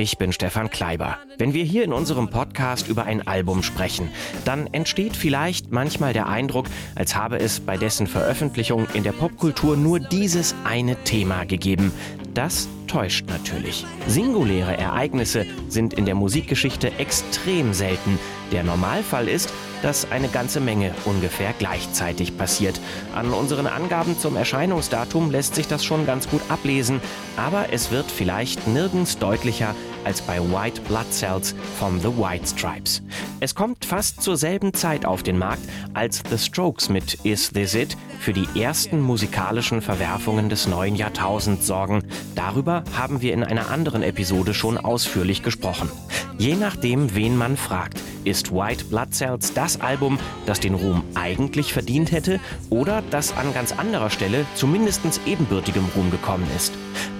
Ich bin Stefan Kleiber. Wenn wir hier in unserem Podcast über ein Album sprechen, dann entsteht vielleicht manchmal der Eindruck, als habe es bei dessen Veröffentlichung in der Popkultur nur dieses eine Thema gegeben. Das täuscht natürlich. Singuläre Ereignisse sind in der Musikgeschichte extrem selten. Der Normalfall ist, dass eine ganze Menge ungefähr gleichzeitig passiert. An unseren Angaben zum Erscheinungsdatum lässt sich das schon ganz gut ablesen, aber es wird vielleicht nirgends deutlicher als bei White Blood Cells von The White Stripes. Es kommt fast zur selben Zeit auf den Markt, als The Strokes mit Is This It für die ersten musikalischen Verwerfungen des neuen Jahrtausends sorgen. Darüber haben wir in einer anderen Episode schon ausführlich gesprochen. Je nachdem, wen man fragt, ist White Blood Cells das Album, das den Ruhm eigentlich verdient hätte oder das an ganz anderer Stelle zumindest ebenbürtigem Ruhm gekommen ist.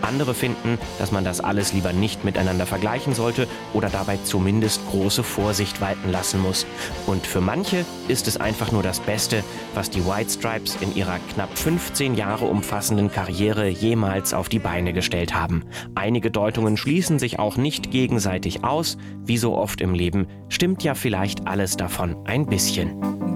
Andere finden, dass man das alles lieber nicht miteinander vergleichen sollte oder dabei zumindest große Vorsicht walten lassen muss. Und für manche ist es einfach nur das Beste, was die White Stripes in ihrer knapp 15 Jahre umfassenden Karriere jemals auf die Beine gestellt haben. Einige Deutungen schließen sich auch nicht gegenseitig aus. Wie so oft im Leben stimmt ja vielleicht alles davon ein bisschen.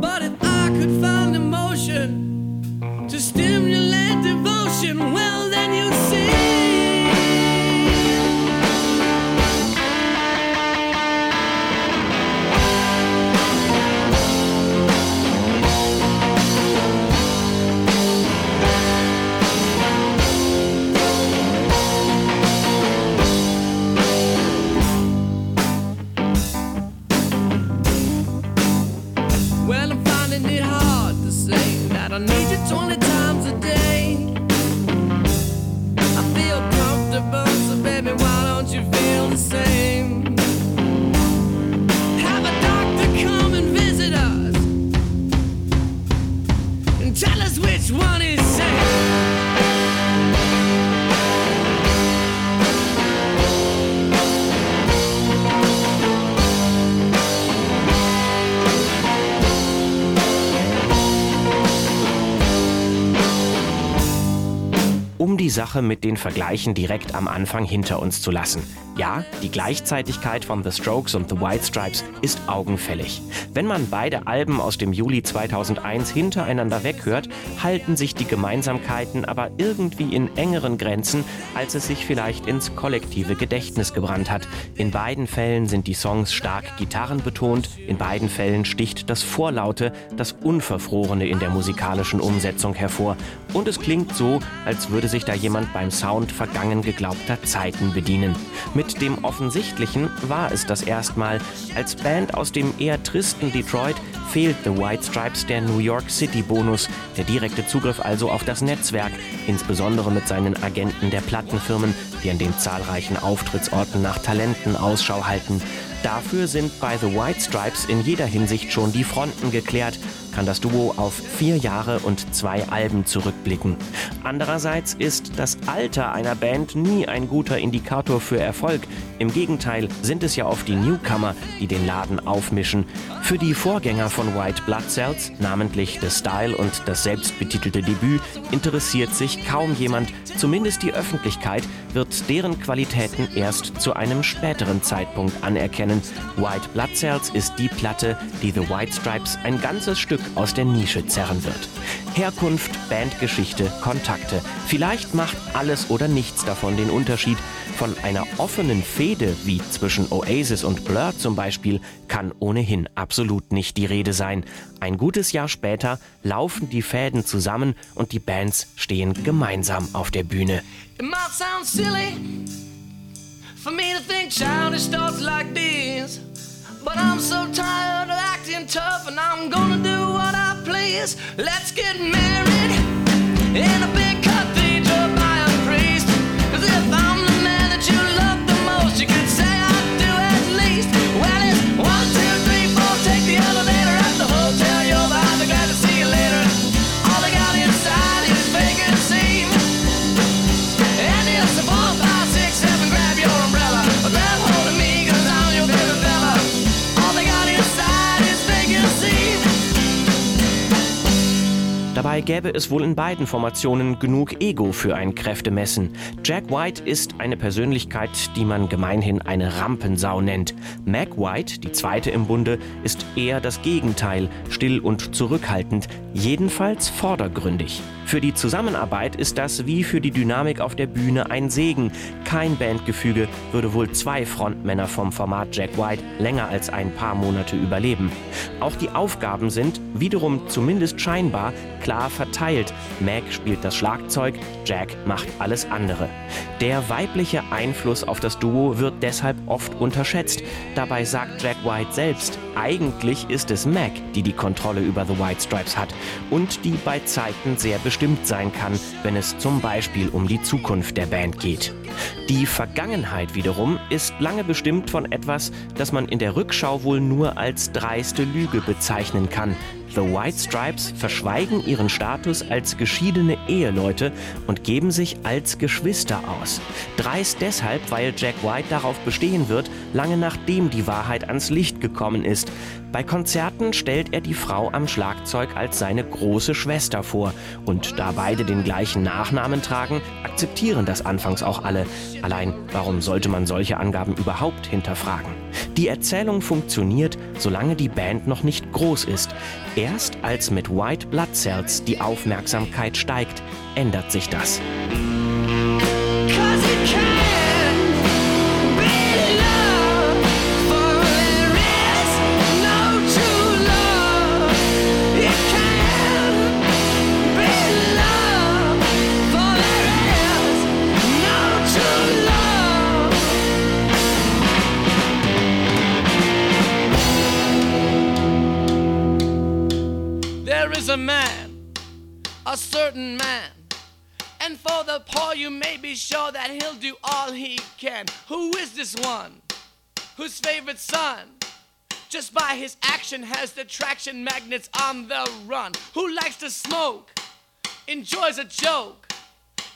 Sache mit den Vergleichen direkt am Anfang hinter uns zu lassen. Ja, die Gleichzeitigkeit von The Strokes und The White Stripes ist augenfällig. Wenn man beide Alben aus dem Juli 2001 hintereinander weghört, halten sich die Gemeinsamkeiten aber irgendwie in engeren Grenzen, als es sich vielleicht ins kollektive Gedächtnis gebrannt hat. In beiden Fällen sind die Songs stark gitarrenbetont, in beiden Fällen sticht das Vorlaute, das Unverfrorene in der musikalischen Umsetzung hervor. Und es klingt so, als würde sich da jemand beim Sound vergangen geglaubter Zeiten bedienen. Mit dem Offensichtlichen war es das erstmal. Als Band aus dem eher tristen Detroit fehlt The White Stripes der New York City Bonus, der direkte Zugriff also auf das Netzwerk, insbesondere mit seinen Agenten der Plattenfirmen, die an den zahlreichen Auftrittsorten nach Talenten Ausschau halten. Dafür sind bei The White Stripes in jeder Hinsicht schon die Fronten geklärt kann das Duo auf vier Jahre und zwei Alben zurückblicken. Andererseits ist das Alter einer Band nie ein guter Indikator für Erfolg. Im Gegenteil sind es ja oft die Newcomer, die den Laden aufmischen. Für die Vorgänger von White Blood Cells, namentlich The Style und das selbstbetitelte Debüt, interessiert sich kaum jemand. Zumindest die Öffentlichkeit wird deren Qualitäten erst zu einem späteren Zeitpunkt anerkennen. White Blood Cells ist die Platte, die The White Stripes ein ganzes Stück aus der Nische zerren wird. Herkunft, Bandgeschichte, Kontakte. Vielleicht macht alles oder nichts davon den Unterschied. Von einer offenen Fehde wie zwischen Oasis und Blur zum Beispiel kann ohnehin absolut nicht die Rede sein. Ein gutes Jahr später laufen die Fäden zusammen und die Bands stehen gemeinsam auf der Bühne. It might sound silly for me to think childish thoughts like these. But I'm so tired of acting tough, and I'm gonna do what I please. Let's get married in a big Dabei gäbe es wohl in beiden Formationen genug Ego für ein Kräftemessen. Jack White ist eine Persönlichkeit, die man gemeinhin eine Rampensau nennt. Mac White, die zweite im Bunde, ist eher das Gegenteil, still und zurückhaltend, jedenfalls vordergründig. Für die Zusammenarbeit ist das wie für die Dynamik auf der Bühne ein Segen. Kein Bandgefüge würde wohl zwei Frontmänner vom Format Jack White länger als ein paar Monate überleben. Auch die Aufgaben sind, wiederum zumindest scheinbar, klar verteilt. Mac spielt das Schlagzeug, Jack macht alles andere. Der weibliche Einfluss auf das Duo wird deshalb oft unterschätzt. Dabei sagt Jack White selbst, eigentlich ist es Mac, die die Kontrolle über The White Stripes hat und die bei Zeiten sehr bestimmt sein kann, wenn es zum Beispiel um die Zukunft der Band geht. Die Vergangenheit wiederum ist lange bestimmt von etwas, das man in der Rückschau wohl nur als dreiste Lüge bezeichnen kann. The White Stripes verschweigen ihren Status als geschiedene Eheleute und geben sich als Geschwister aus. Dreist deshalb, weil Jack White darauf bestehen wird, lange nachdem die Wahrheit ans Licht gekommen ist. Bei Konzerten stellt er die Frau am Schlagzeug als seine große Schwester vor. Und da beide den gleichen Nachnamen tragen, akzeptieren das anfangs auch alle. Allein, warum sollte man solche Angaben überhaupt hinterfragen? Die Erzählung funktioniert, solange die Band noch nicht groß ist. Erst als mit White Blood Cells die Aufmerksamkeit steigt, ändert sich das. One? Whose favorite son? Just by his action has the traction magnets on the run. Who likes to smoke? Enjoys a joke?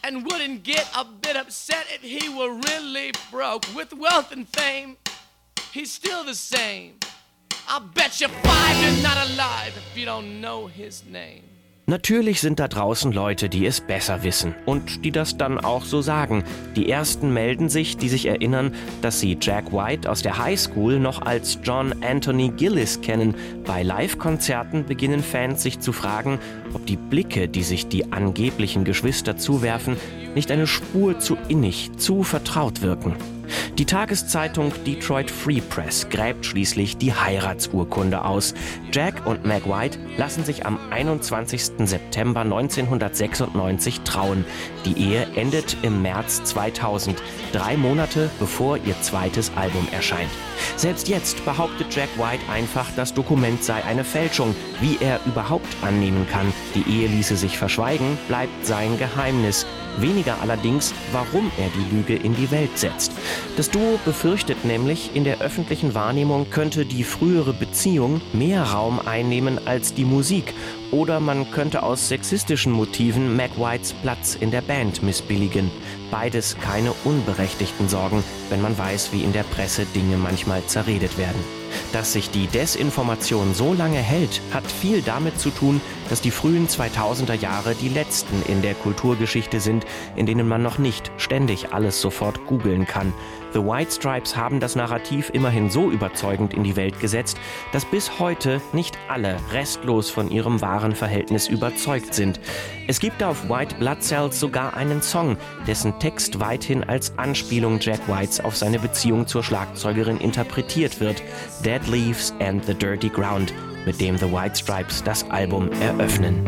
And wouldn't get a bit upset if he were really broke. With wealth and fame, he's still the same. I'll bet you five you're not alive if you don't know his name. Natürlich sind da draußen Leute, die es besser wissen und die das dann auch so sagen. Die ersten melden sich, die sich erinnern, dass sie Jack White aus der High School noch als John Anthony Gillis kennen. Bei Live-Konzerten beginnen Fans sich zu fragen, ob die Blicke, die sich die angeblichen Geschwister zuwerfen, nicht eine Spur zu innig, zu vertraut wirken. Die Tageszeitung Detroit Free Press gräbt schließlich die Heiratsurkunde aus. Jack und Meg White lassen sich am 21. September 1996 trauen. Die Ehe endet im März 2000, drei Monate bevor ihr zweites Album erscheint. Selbst jetzt behauptet Jack White einfach, das Dokument sei eine Fälschung. Wie er überhaupt annehmen kann, die Ehe ließe sich verschweigen, bleibt sein Geheimnis. Weniger allerdings, warum er die Lüge in die Welt setzt. Das Duo befürchtet nämlich, in der öffentlichen Wahrnehmung könnte die frühere Beziehung mehr Raum einnehmen als die Musik oder man könnte aus sexistischen Motiven Mac Whites Platz in der Band missbilligen. Beides keine unberechtigten Sorgen, wenn man weiß, wie in der Presse Dinge manchmal zerredet werden. Dass sich die Desinformation so lange hält, hat viel damit zu tun, dass die frühen 2000er Jahre die letzten in der Kulturgeschichte sind, in denen man noch nicht ständig alles sofort googeln kann. The White Stripes haben das Narrativ immerhin so überzeugend in die Welt gesetzt, dass bis heute nicht alle restlos von ihrem wahren Verhältnis überzeugt sind. Es gibt auf White Blood Cells sogar einen Song, dessen Text weithin als Anspielung Jack Whites auf seine Beziehung zur Schlagzeugerin interpretiert wird. Dead Leaves and the Dirty Ground, mit dem The White Stripes das Album eröffnen.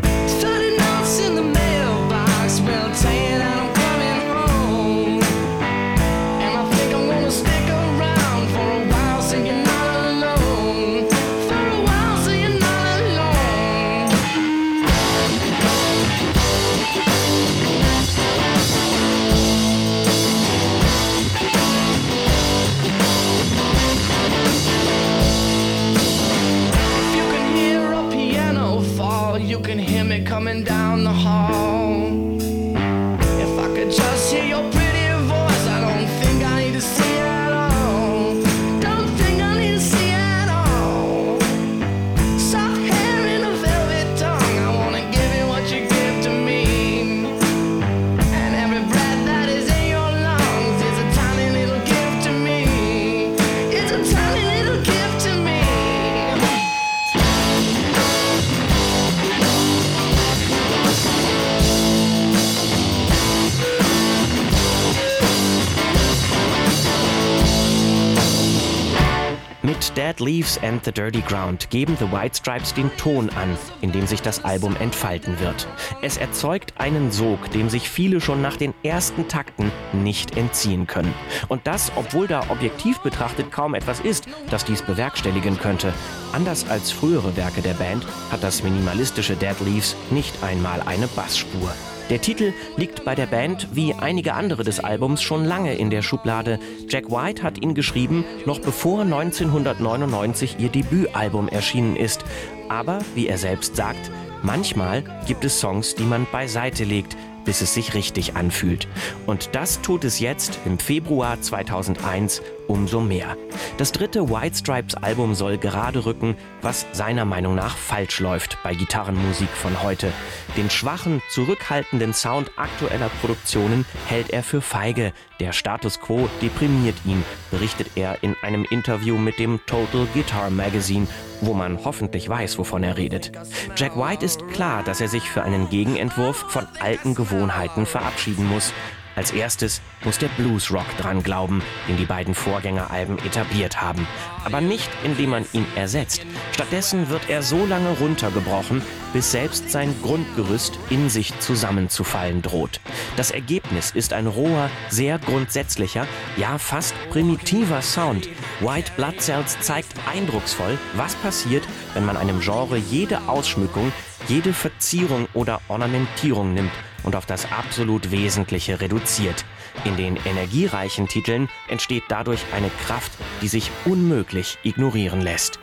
Leaves and the Dirty Ground geben The White Stripes den Ton an, in dem sich das Album entfalten wird. Es erzeugt einen Sog, dem sich viele schon nach den ersten Takten nicht entziehen können. Und das, obwohl da objektiv betrachtet kaum etwas ist, das dies bewerkstelligen könnte. Anders als frühere Werke der Band hat das minimalistische Dead Leaves nicht einmal eine Bassspur. Der Titel liegt bei der Band wie einige andere des Albums schon lange in der Schublade. Jack White hat ihn geschrieben, noch bevor 1999 ihr Debütalbum erschienen ist. Aber, wie er selbst sagt, manchmal gibt es Songs, die man beiseite legt, bis es sich richtig anfühlt. Und das tut es jetzt im Februar 2001 umso mehr. Das dritte White Stripes Album soll gerade rücken, was seiner Meinung nach falsch läuft bei Gitarrenmusik von heute. Den schwachen, zurückhaltenden Sound aktueller Produktionen hält er für feige. Der Status quo deprimiert ihn, berichtet er in einem Interview mit dem Total Guitar Magazine, wo man hoffentlich weiß, wovon er redet. Jack White ist klar, dass er sich für einen Gegenentwurf von alten Gewohnheiten verabschieden muss. Als erstes muss der Bluesrock dran glauben, den die beiden Vorgängeralben etabliert haben. Aber nicht, indem man ihn ersetzt. Stattdessen wird er so lange runtergebrochen, bis selbst sein Grundgerüst in sich zusammenzufallen droht. Das Ergebnis ist ein roher, sehr grundsätzlicher, ja fast primitiver Sound. White Blood Cells zeigt eindrucksvoll, was passiert, wenn man einem Genre jede Ausschmückung, jede Verzierung oder Ornamentierung nimmt und auf das absolut Wesentliche reduziert. In den energiereichen Titeln entsteht dadurch eine Kraft, die sich unmöglich ignorieren lässt.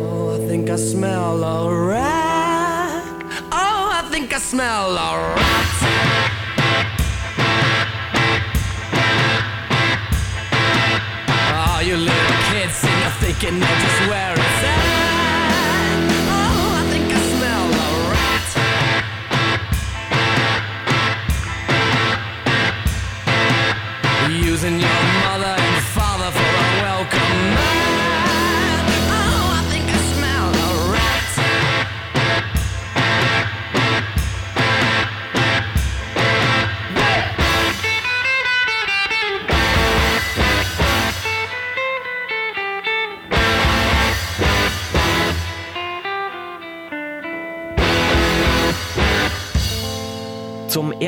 Oh, I think I smell a rat. Oh, I think I smell a rat. Can I just wear it?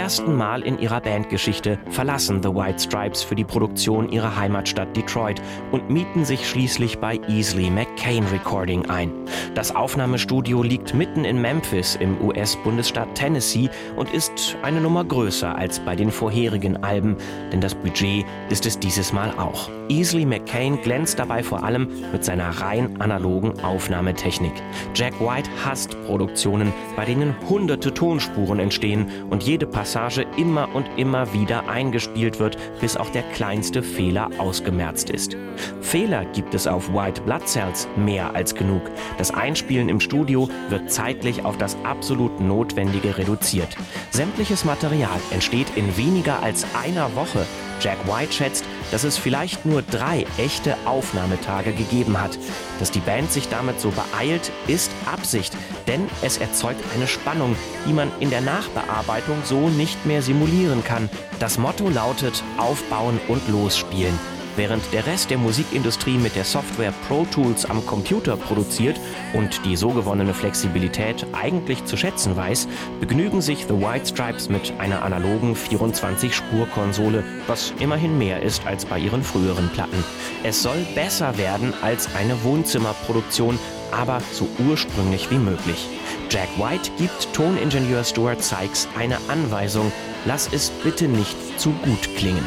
Ersten Mal in ihrer Bandgeschichte verlassen The White Stripes für die Produktion ihre Heimatstadt Detroit und mieten sich schließlich bei Easley McCain Recording ein. Das Aufnahmestudio liegt mitten in Memphis im US-Bundesstaat Tennessee und ist eine Nummer größer als bei den vorherigen Alben, denn das Budget ist es dieses Mal auch. Easley McCain glänzt dabei vor allem mit seiner rein analogen Aufnahmetechnik. Jack White hasst Produktionen, bei denen hunderte Tonspuren entstehen und jede Passage immer und immer wieder eingespielt wird, bis auch der kleinste Fehler ausgemerzt ist. Fehler gibt es auf White Blood Cells mehr als genug. Das Einspielen im Studio wird zeitlich auf das absolut Notwendige reduziert. Sämtliches Material entsteht in weniger als einer Woche. Jack White schätzt, dass es vielleicht nur drei echte Aufnahmetage gegeben hat. Dass die Band sich damit so beeilt, ist Absicht, denn es erzeugt eine Spannung, die man in der Nachbearbeitung so nicht mehr simulieren kann. Das Motto lautet Aufbauen und Losspielen. Während der Rest der Musikindustrie mit der Software Pro Tools am Computer produziert und die so gewonnene Flexibilität eigentlich zu schätzen weiß, begnügen sich The White Stripes mit einer analogen 24-Spur-Konsole, was immerhin mehr ist als bei ihren früheren Platten. Es soll besser werden als eine Wohnzimmerproduktion, aber so ursprünglich wie möglich. Jack White gibt Toningenieur Stuart Sykes eine Anweisung, lass es bitte nicht zu gut klingen.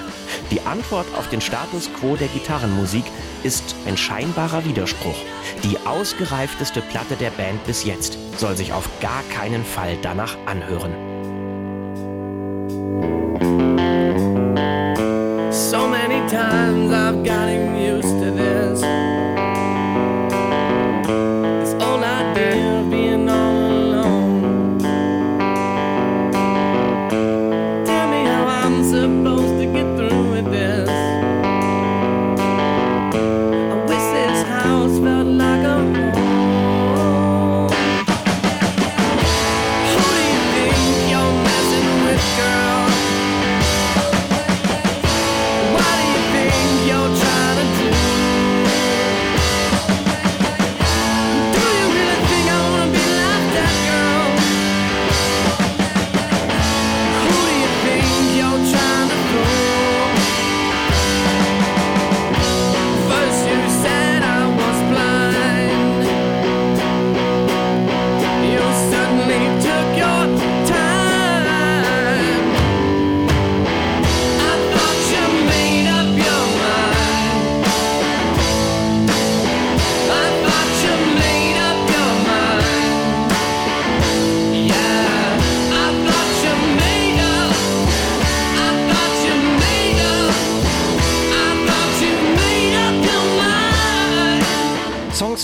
Die Antwort auf den Status quo der Gitarrenmusik ist ein scheinbarer Widerspruch. Die ausgereifteste Platte der Band bis jetzt soll sich auf gar keinen Fall danach anhören. So many times I've gotten used to this.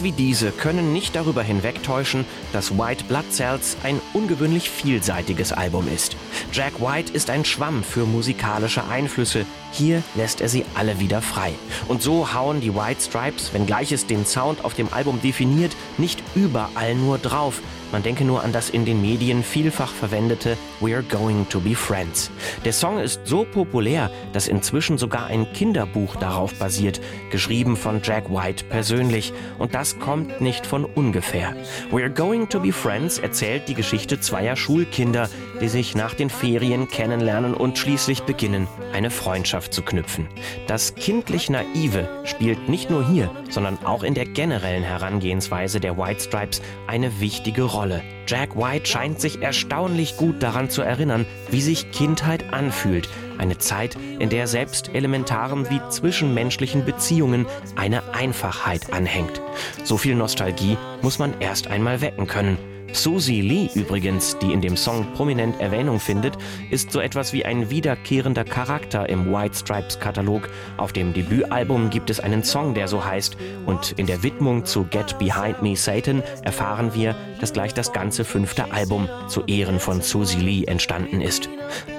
Wie diese können nicht darüber hinwegtäuschen, dass White Blood Cells ein ungewöhnlich vielseitiges Album ist. Jack White ist ein Schwamm für musikalische Einflüsse. Hier lässt er sie alle wieder frei. Und so hauen die White Stripes, wenngleich es den Sound auf dem Album definiert, nicht überall nur drauf. Man denke nur an das in den Medien vielfach verwendete We're Going to Be Friends. Der Song ist so populär, dass inzwischen sogar ein Kinderbuch darauf basiert, geschrieben von Jack White persönlich. Und das kommt nicht von ungefähr. We're Going to Be Friends erzählt die Geschichte zweier Schulkinder, die sich nach den Ferien kennenlernen und schließlich beginnen, eine Freundschaft zu knüpfen. Das kindlich Naive spielt nicht nur hier, sondern auch in der generellen Herangehensweise der White Stripes eine wichtige Rolle. Jack White scheint sich erstaunlich gut daran zu erinnern, wie sich Kindheit anfühlt. Eine Zeit, in der selbst elementaren wie zwischenmenschlichen Beziehungen eine Einfachheit anhängt. So viel Nostalgie muss man erst einmal wecken können. Susie Lee übrigens, die in dem Song prominent Erwähnung findet, ist so etwas wie ein wiederkehrender Charakter im White Stripes Katalog. Auf dem Debütalbum gibt es einen Song, der so heißt und in der Widmung zu Get Behind Me Satan erfahren wir, dass gleich das ganze fünfte Album zu Ehren von Susie Lee entstanden ist.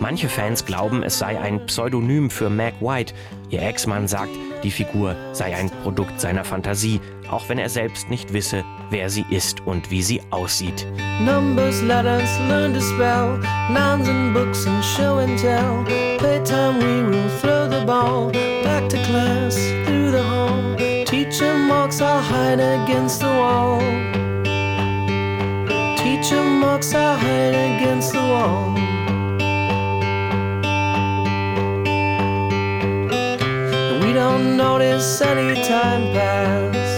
Manche Fans glauben, es sei ein Pseudonym für Mac White. Ihr Ex-Mann sagt, die Figur sei ein Produkt seiner Fantasie, auch wenn er selbst nicht wisse, wer sie ist und wie sie aussieht. Numbers, letters, learn to spell, nouns and books and show and tell. Playtime we will throw the ball back to class through the hall. Teacher marks our hide against the wall. Teacher marks our hide against the wall. We don't notice any time pass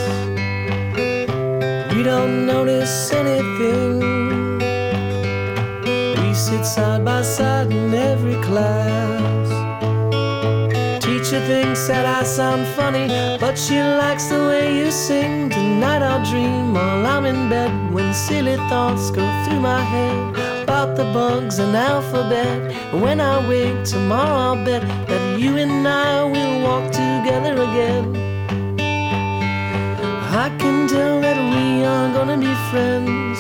notice anything. We sit side by side in every class. Teacher thinks that I sound funny, but she likes the way you sing. Tonight I'll dream while I'm in bed when silly thoughts go through my head about the bugs and alphabet. When I wake tomorrow, I'll bet that you and I will walk together again. I can tell that we are gonna be friends.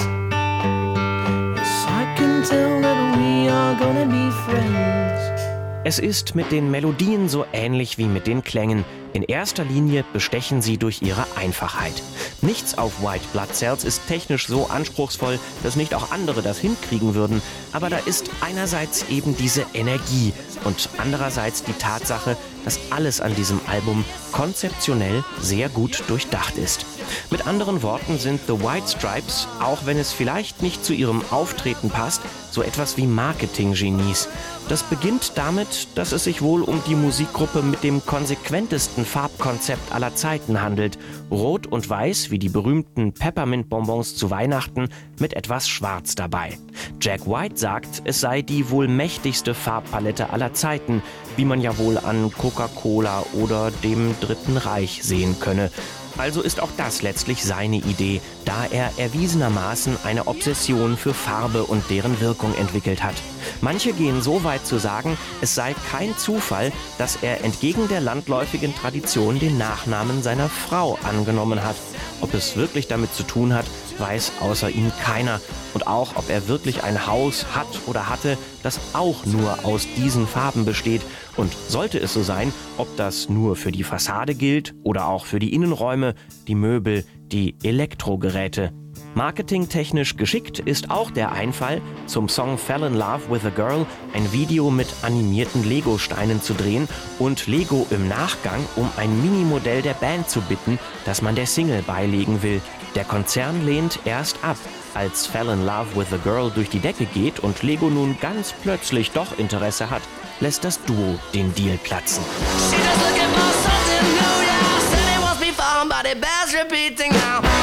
Yes, I can tell that we are gonna be friends. Es ist mit den Melodien so ähnlich wie mit den Klängen. In erster Linie bestechen sie durch ihre Einfachheit. Nichts auf White Blood Cells ist technisch so anspruchsvoll, dass nicht auch andere das hinkriegen würden. Aber da ist einerseits eben diese Energie und andererseits die Tatsache, dass alles an diesem Album konzeptionell sehr gut durchdacht ist. Mit anderen Worten sind The White Stripes, auch wenn es vielleicht nicht zu ihrem Auftreten passt, so etwas wie Marketing-Genies. Das beginnt damit, dass es sich wohl um die Musikgruppe mit dem konsequentesten Farbkonzept aller Zeiten handelt. Rot und Weiß, wie die berühmten Peppermint-Bonbons zu Weihnachten, mit etwas Schwarz dabei. Jack White sagt, es sei die wohl mächtigste Farbpalette aller Zeiten, wie man ja wohl an Coca-Cola oder dem Dritten Reich sehen könne. Also ist auch das letztlich seine Idee, da er erwiesenermaßen eine Obsession für Farbe und deren Wirkung entwickelt hat. Manche gehen so weit zu sagen, es sei kein Zufall, dass er entgegen der landläufigen Tradition den Nachnamen seiner Frau angenommen hat. Ob es wirklich damit zu tun hat, weiß außer ihm keiner. Und auch, ob er wirklich ein Haus hat oder hatte, das auch nur aus diesen Farben besteht. Und sollte es so sein, ob das nur für die Fassade gilt oder auch für die Innenräume, die Möbel, die Elektrogeräte. Marketingtechnisch geschickt ist auch der Einfall, zum Song Fell in Love with a Girl ein Video mit animierten Lego-Steinen zu drehen und Lego im Nachgang um ein Minimodell der Band zu bitten, das man der Single beilegen will. Der Konzern lehnt erst ab, als Fell in Love with a Girl durch die Decke geht und Lego nun ganz plötzlich doch Interesse hat, lässt das Duo den Deal platzen. She just looking for something new, yeah. Said it was before, but it bears repeating now.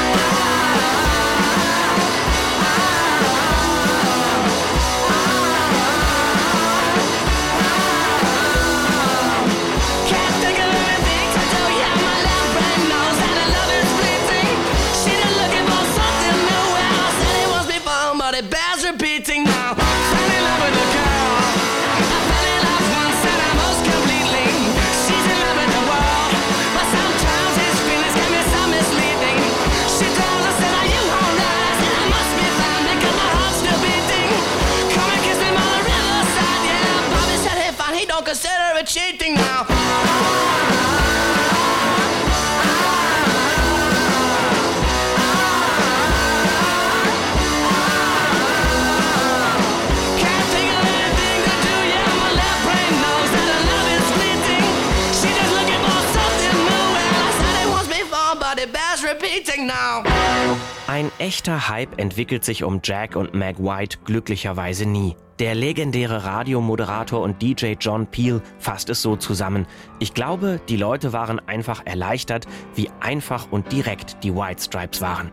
don't consider it cheating now. Ein echter Hype entwickelt sich um Jack und Meg White glücklicherweise nie. Der legendäre Radiomoderator und DJ John Peel fasst es so zusammen. Ich glaube, die Leute waren einfach erleichtert, wie einfach und direkt die White Stripes waren.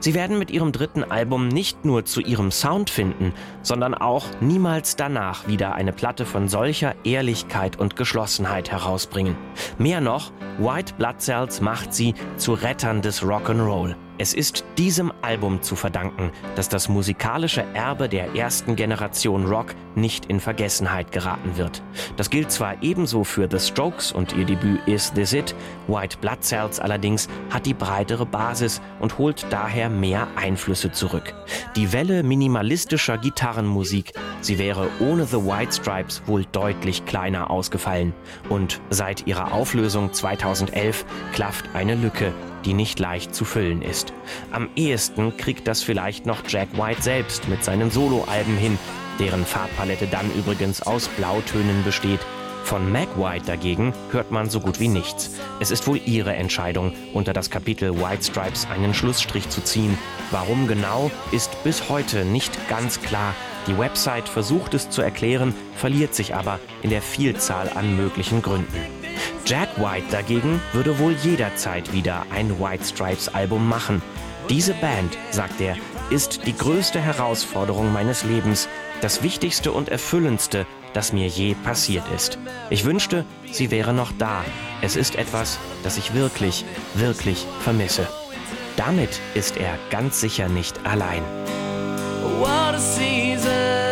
Sie werden mit ihrem dritten Album nicht nur zu ihrem Sound finden, sondern auch niemals danach wieder eine Platte von solcher Ehrlichkeit und Geschlossenheit herausbringen. Mehr noch, White Blood Cells macht sie zu Rettern des Rock'n'Roll. Es ist diesem Album zu verdanken, dass das musikalische Erbe der ersten Generation Rock nicht in Vergessenheit geraten wird. Das gilt zwar ebenso für The Strokes und ihr Debüt Is This It, White Blood Cells allerdings hat die breitere Basis und holt daher mehr Einflüsse zurück. Die Welle minimalistischer Gitarrenmusik, sie wäre ohne The White Stripes wohl deutlich kleiner ausgefallen. Und seit ihrer Auflösung 2011 klafft eine Lücke, die nicht leicht zu füllen ist. Am ehesten kriegt das vielleicht noch Jack White selbst mit seinen Soloalben hin, deren Farbpalette dann übrigens aus Blautönen besteht. Von Meg White dagegen hört man so gut wie nichts. Es ist wohl ihre Entscheidung, unter das Kapitel White Stripes einen Schlussstrich zu ziehen. Warum genau, ist bis heute nicht ganz klar. Die Website versucht es zu erklären, verliert sich aber in der Vielzahl an möglichen Gründen. Jack White dagegen würde wohl jederzeit wieder ein White Stripes Album machen. Diese Band, sagt er, ist die größte Herausforderung meines Lebens, das wichtigste und erfüllendste, das mir je passiert ist. Ich wünschte, sie wäre noch da. Es ist etwas, das ich wirklich, wirklich vermisse. Damit ist er ganz sicher nicht allein. What a season